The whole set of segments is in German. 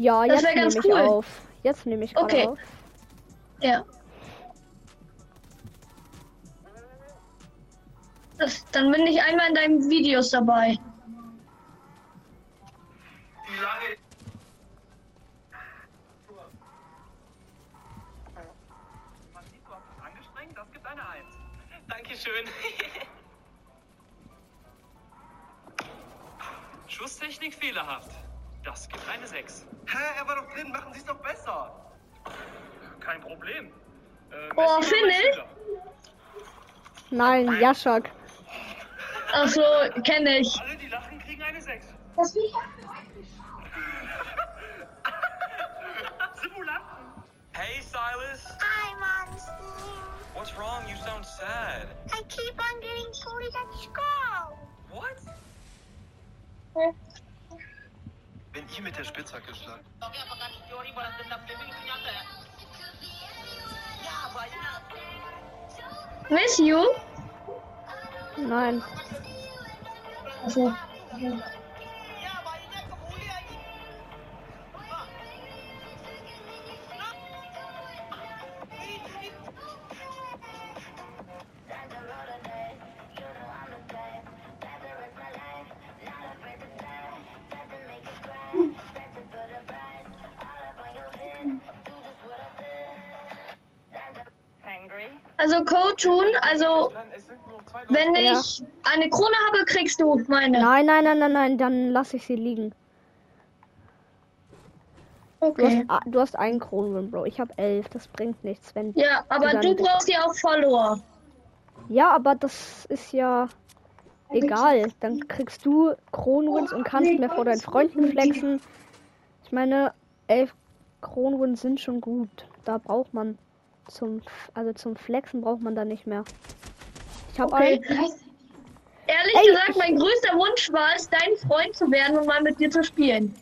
Ja, Das jetzt nehme ganz ich cool. auf. Jetzt nehme ich Okay. auf. Ja. Das, dann bin ich einmal in deinen Videos dabei. Dankeschön. Schusstechnik fehlerhaft. Das gibt eine Sechs. Hä, er war doch drin, machen Sie es doch besser. Kein Problem. Äh, Oh, Philipp? Schüler. Nein, Jaschak. Achso, kenne ich. Alle, die lachen, kriegen eine Sechs. Simulanten. Hey, Silas. Hi, Monster. What's wrong? You sound sad. I keep on getting bullied at school. What? Wenn ihr mit der Spitzhacke schlagt. Miss you? Nein. Achso. Also Coachun, also wenn Ja. ich eine Krone habe, kriegst du meine. Nein, nein, nein, nein, nein, dann lasse ich sie liegen. Du hast, Okay. du hast einen Kronwin, Bro. Ich habe elf. Das bringt nichts, wenn. Ja, aber Dann- du brauchst ja auch Follower. Ja, aber das ist ja egal. Dann kriegst du Kronwins und kannst mehr vor deinen Freunden flexen. Ich meine, elf Kronwins sind schon gut. Da braucht man zum, also zum Flexen braucht man da nicht mehr. Ich habe Okay. Ehrlich Ey, gesagt, ich- mein größter Wunsch war es, dein Freund zu werden und mal mit dir zu spielen.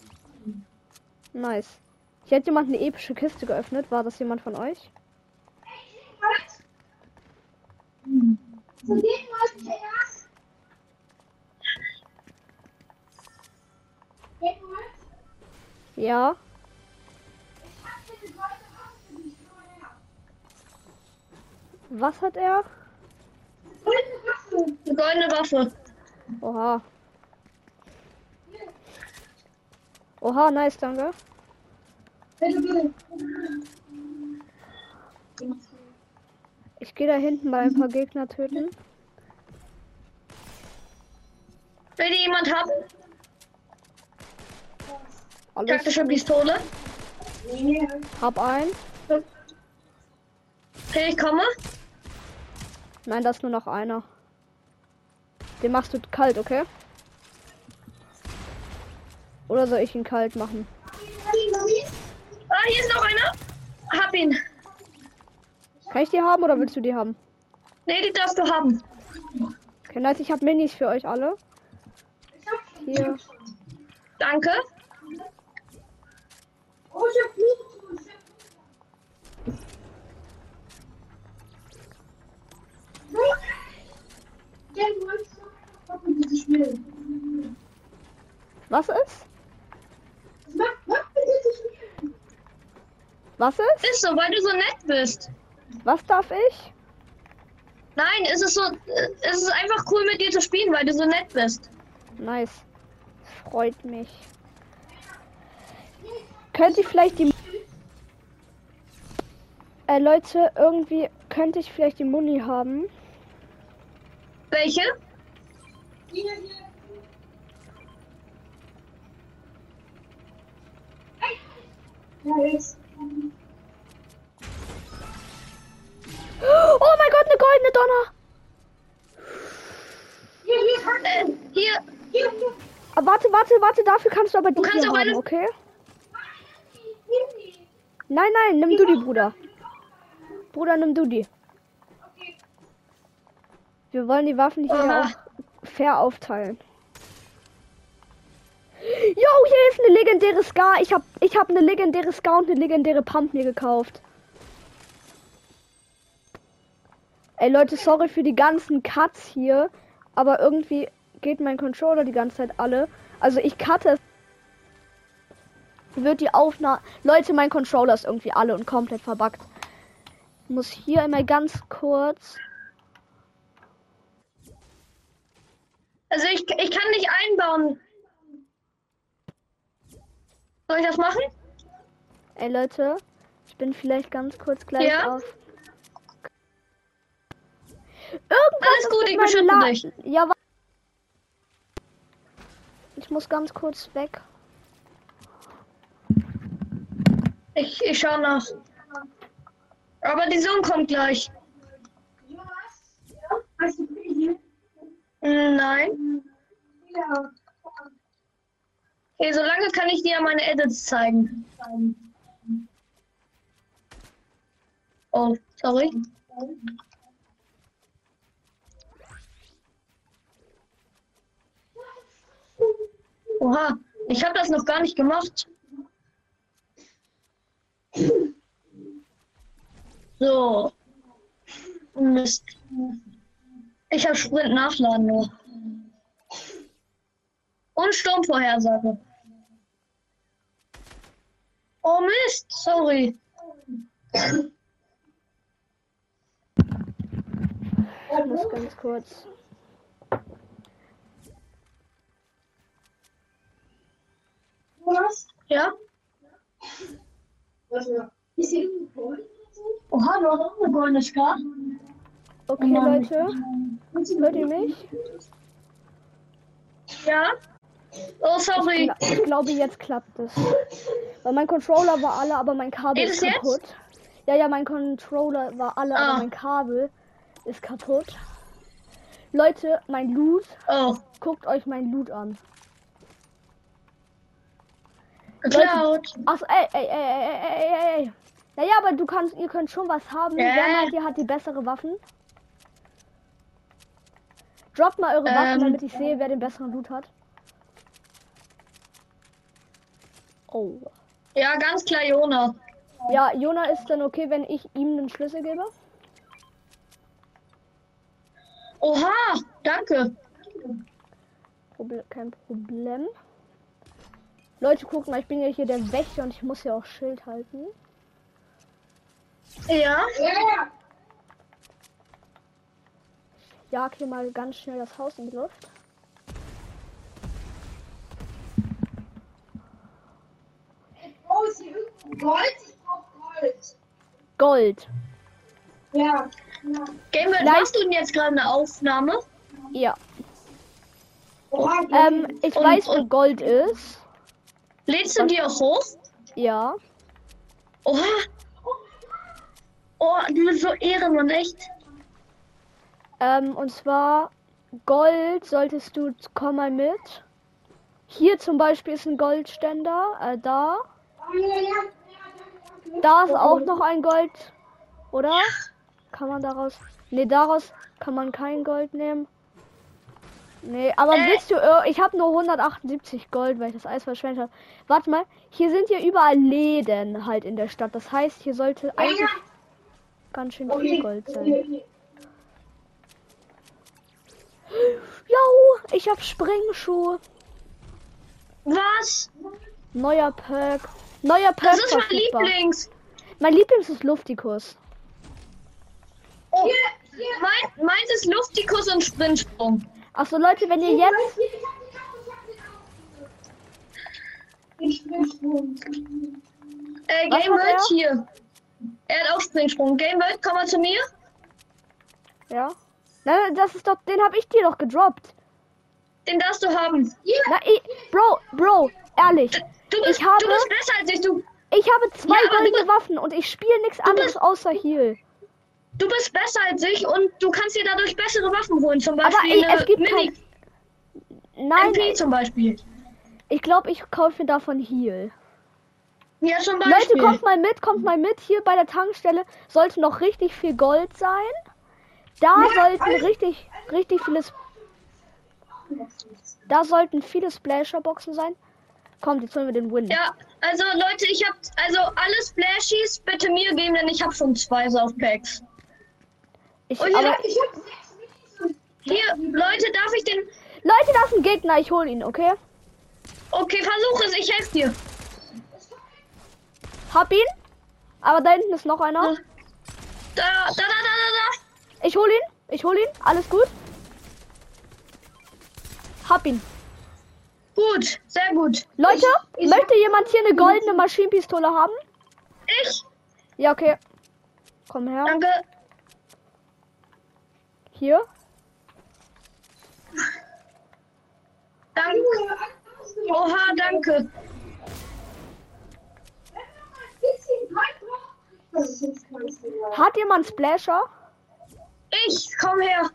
Nice. Hier hat jemand eine epische Kiste geöffnet. War das jemand von euch? Ja. Was hat er? Eine goldene Waffe. Oha. Oha, nice, danke. Ich gehe da hinten bei ein paar Gegner töten. Will die jemand haben? Alles Taktische Pistole. hab ein. Okay, ich komme. Nein, da ist nur noch einer. Den machst du kalt, okay? Oder soll ich ihn kalt machen? Ah, hier ist noch einer. Hab ihn. Kann ich die haben oder willst du die haben? Nee, die darfst du haben. Okay, nice, ich habe Minis für euch alle. Hier. Danke. Was ist? Was ist? Ist so, weil du so nett bist. Was darf ich? Nein, es ist so, äh, es ist einfach cool mit dir zu spielen, weil du so nett bist. Nice. Freut mich. Könnte ich vielleicht die. Äh, Leute, irgendwie könnte ich vielleicht die Muni haben. Welche? Oh mein Gott, eine goldene Donner! Äh, hier. Aber warte, warte, warte, dafür kannst du aber die kannst hier auch haben, okay? Nein, nein, nimm du die, Bruder. Bruder, nimm du die. Wir wollen die Waffen hier auch fair aufteilen. Jo, hier ist eine legendäre Scar. Ich hab, ich hab eine legendäre Scar und eine legendäre Pump mir gekauft. Ey Leute, sorry für die ganzen Cuts hier, aber irgendwie geht mein Controller die ganze Zeit alle. Also ich cutte es. wird die Aufnahme. Leute, mein Controller ist irgendwie alle und komplett verbuggt. Ich muss hier einmal ganz kurz. Also ich, ich kann nicht einbauen. Soll ich das machen? Ey Leute, ich bin vielleicht ganz kurz gleich Ja? auf. Irgendwas Alles gut, ich beschütze La- dich. Ja, ich muss ganz kurz weg. Ich, ich schau nach. Aber die Sohn kommt gleich. Nein. Okay, solange kann ich dir meine Edits zeigen. Oh, sorry. Oha, ich habe das noch gar nicht gemacht. So. Mist. Ich habe Sprint nachladen nur. Und Sturmvorhersage. Oh Mist, sorry. Ich muss ganz kurz. Ja? Oha, du hast auch eine goldene Scar. Okay, Mann. Leute. Hört ihr mich? Ja? Oh, sorry. Gla- Ich glaube, jetzt klappt es. Weil mein Controller war alle, aber mein Kabel Geht ist es jetzt? kaputt. Ja, ja, mein Controller war alle, Ah. aber mein Kabel ist kaputt. Leute, mein Loot. Oh, Guckt euch mein Loot an. geklaut. Ach, ey, ey, ey, ey, ey, ey, ey. Naja, aber du kannst, ihr könnt schon was haben. Äh. Wer meint, ihr hat die bessere Waffen? Droppt mal eure Waffen, Ähm. damit ich sehe, wer den besseren Loot hat. Oh. Ja, ganz klar, Jona. Ja, Jona ist dann okay, wenn ich ihm den Schlüssel gebe. Oha, danke. Proble kein Problem. Leute, guckt mal, ich bin ja hier der Wächter und ich muss ja auch Schild halten. Ja? Jag hier mal ganz schnell das Haus in die Luft. Oh, ist hier irgendwo Gold? Ich brauch Gold. Gold. Ja. Gamer, Vielleicht- machst du denn jetzt gerade eine Aufnahme? Ja. Ähm, ich Und- weiß, wo Gold ist. Lädst du die auch hoch? Ja. Oha. Oh, du bist so Ehrenmann, echt. Ähm, und zwar Gold solltest du, komm mal mit. Hier zum Beispiel ist ein Goldständer, äh, da. Da ist auch noch ein Gold, oder? Kann man daraus, nee, daraus kann man kein Gold nehmen. Nee, aber Äh. willst du, ir- ich habe nur 178 Gold, weil ich das Eis verschwendet habe. Warte mal, hier sind ja überall Läden halt in der Stadt. Das heißt, hier sollte eigentlich ganz schön viel Gold sein. Jo, ich hab Springschuhe. Was? Neuer Perk. Neuer Perk Das ist mein verfügbar. Lieblings. Mein Lieblings ist Luftikus. Oh, mein, meins ist Luftikus und Sprintsprung. Achso, Leute, wenn ihr jetzt. Ich. Äh, Game? World hier. Er hat auch Springsprung. Game World, komm mal zu mir. Ja. Na, das ist doch. Den hab ich dir doch gedroppt. Den darfst du haben. Na, ich, Bro, Bro, ehrlich. Du bist, Ich habe- du bist besser als ich. Du, Ich habe zwei Ja, aber du goldene bist- Waffen und ich spiele nichts anderes außer Heal. du bist besser als ich und du kannst dir dadurch bessere Waffen holen. Zum Aber Beispiel ey, eine es gibt Mini kein. Nein, MP zum Beispiel. ich glaube, ich kaufe mir davon Heal. Ja, zum Leute, Beispiel. kommt mal mit, kommt mal mit. Hier bei der Tankstelle sollte noch richtig viel Gold sein. Da sollten richtig, richtig vieles. Da sollten viele Splasher-Boxen sein. Kommt, jetzt holen wir den Win. Ja, also Leute, ich hab also alle Splashies bitte mir geben, denn ich habe schon zwei Saufpacks. Ich, Und aber, Ich hab sechs. Hier, Leute, darf ich den. Leute, da ist ein Gegner. Ich hol ihn, okay? Okay, versuch es, ich helfe dir. Hab ihn. Aber da hinten ist noch einer. Da, da, da, da, da, Ich hol ihn. Ich hol ihn. Alles gut. Hab ihn. Gut, sehr gut. Leute, Ich- ich möchte jemand hier eine goldene Maschinenpistole haben? Ich, Ja, okay. Komm her. danke. Hier. Danke. Oha, danke. Hat jemand Splasher? Ich, komm her.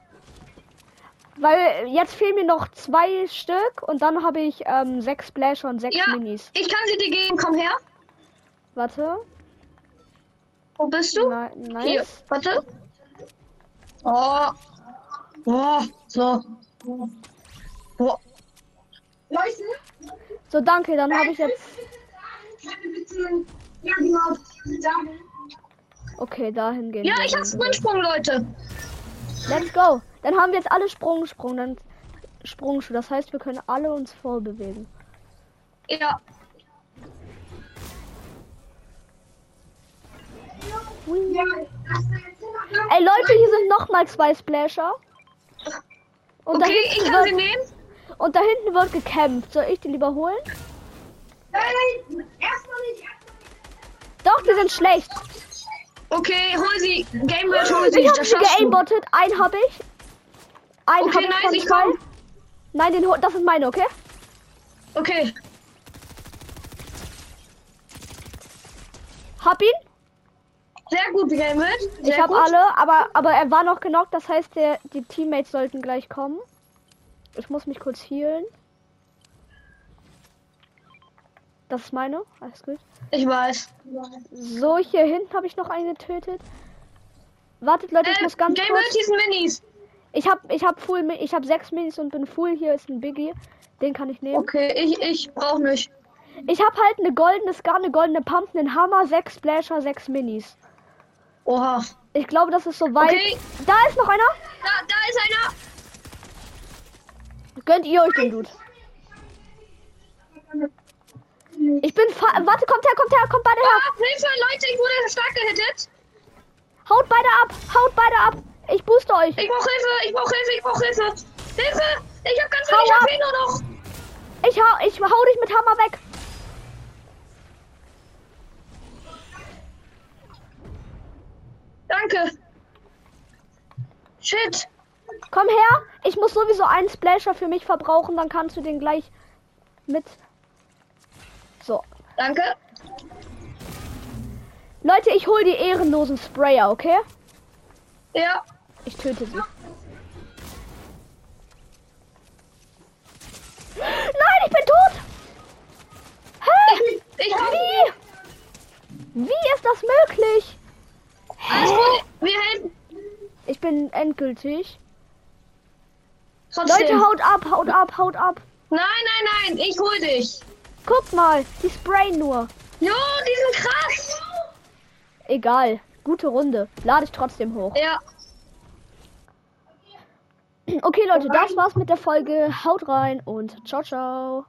Weil jetzt fehlen mir noch zwei Stück und dann habe ich ähm, sechs Splasher und sechs Ja, Minis. ich kann sie dir geben. Komm her. Warte. Wo bist du? Na, Hier, nice. warte. Oh. Oh, so. Oh. Leute, So, danke. Dann habe ich jetzt. Okay, dahin gehen. Ja, ich hab dann. Sprintsprung, Leute. Let's go. Dann haben wir jetzt alle Sprungsprung, dann Sprungschuh. Das heißt, wir können alle uns vorbewegen. Ja. Jetzt Ey Leute, hier sind noch mal zwei Splasher. Und, da Okay, ich hinten kann sie wird, nehmen. und da hinten wird gekämpft. Soll ich die lieber holen? Nein, nein, erstmal nicht. Doch, die sind schlecht. Okay, hol sie. Gamebird, hol sie. Ich habe Das sie geaimbottet. Einen habe ich. Einen Okay, nice, ich komm. Nein, den das ist meine, okay? Okay. Hab ihn. Sehr gut, Gamebird. Ich habe gut. alle, aber aber er war noch genockt. Das heißt, der, die Teammates sollten gleich kommen. Ich muss mich kurz healen. Das ist meine. Alles gut. Ich weiß. So, hier hinten habe ich noch einen getötet. Wartet, Leute, ich Äh, muss ganz Gamebird, kurz. Minis. Ich habe ich hab full, ich habe sechs Minis und bin full. Hier ist ein Biggie. Den kann ich nehmen. Okay, ich, ich brauch nicht. Ich habe halt eine goldene Scar, eine goldene Pump, einen Hammer, sechs Splasher, sechs Minis. Oha. Ich glaube, das ist so weit. Okay. Da ist noch einer. Da, da ist einer. Gönnt ihr euch den Dude? Ich bin fa Warte, kommt her, kommt her, kommt beide her. Ah, Hilfe, Leute, ich wurde stark gehittet. Haut beide ab, haut beide ab. Ich booste euch. Ich brauch Hilfe, ich brauch Hilfe, ich brauch Hilfe. Hilfe! Ich hab ganz wenig. HP nur noch. Ich hau, ich hau dich mit Hammer weg. Danke. Shit. Komm her. Ich muss sowieso einen Splasher für mich verbrauchen, dann kannst du den gleich mit. So. Danke. Leute, ich hol die ehrenlosen Sprayer, okay? Ja. Ich töte sie. Nein, ich bin tot! Hä? Ich komm. Wie? Wie ist das möglich? Gut. Wir helfen. Ich bin endgültig. Trotzdem. Leute, haut ab, haut ab, haut ab. nein, nein, nein. Ich hol dich. Guck mal, die sprayen nur. Jo, die sind krass. Egal. Gute Runde. Lade ich trotzdem hoch. Ja. Okay, Leute, das war's mit der Folge. Haut rein und ciao, ciao.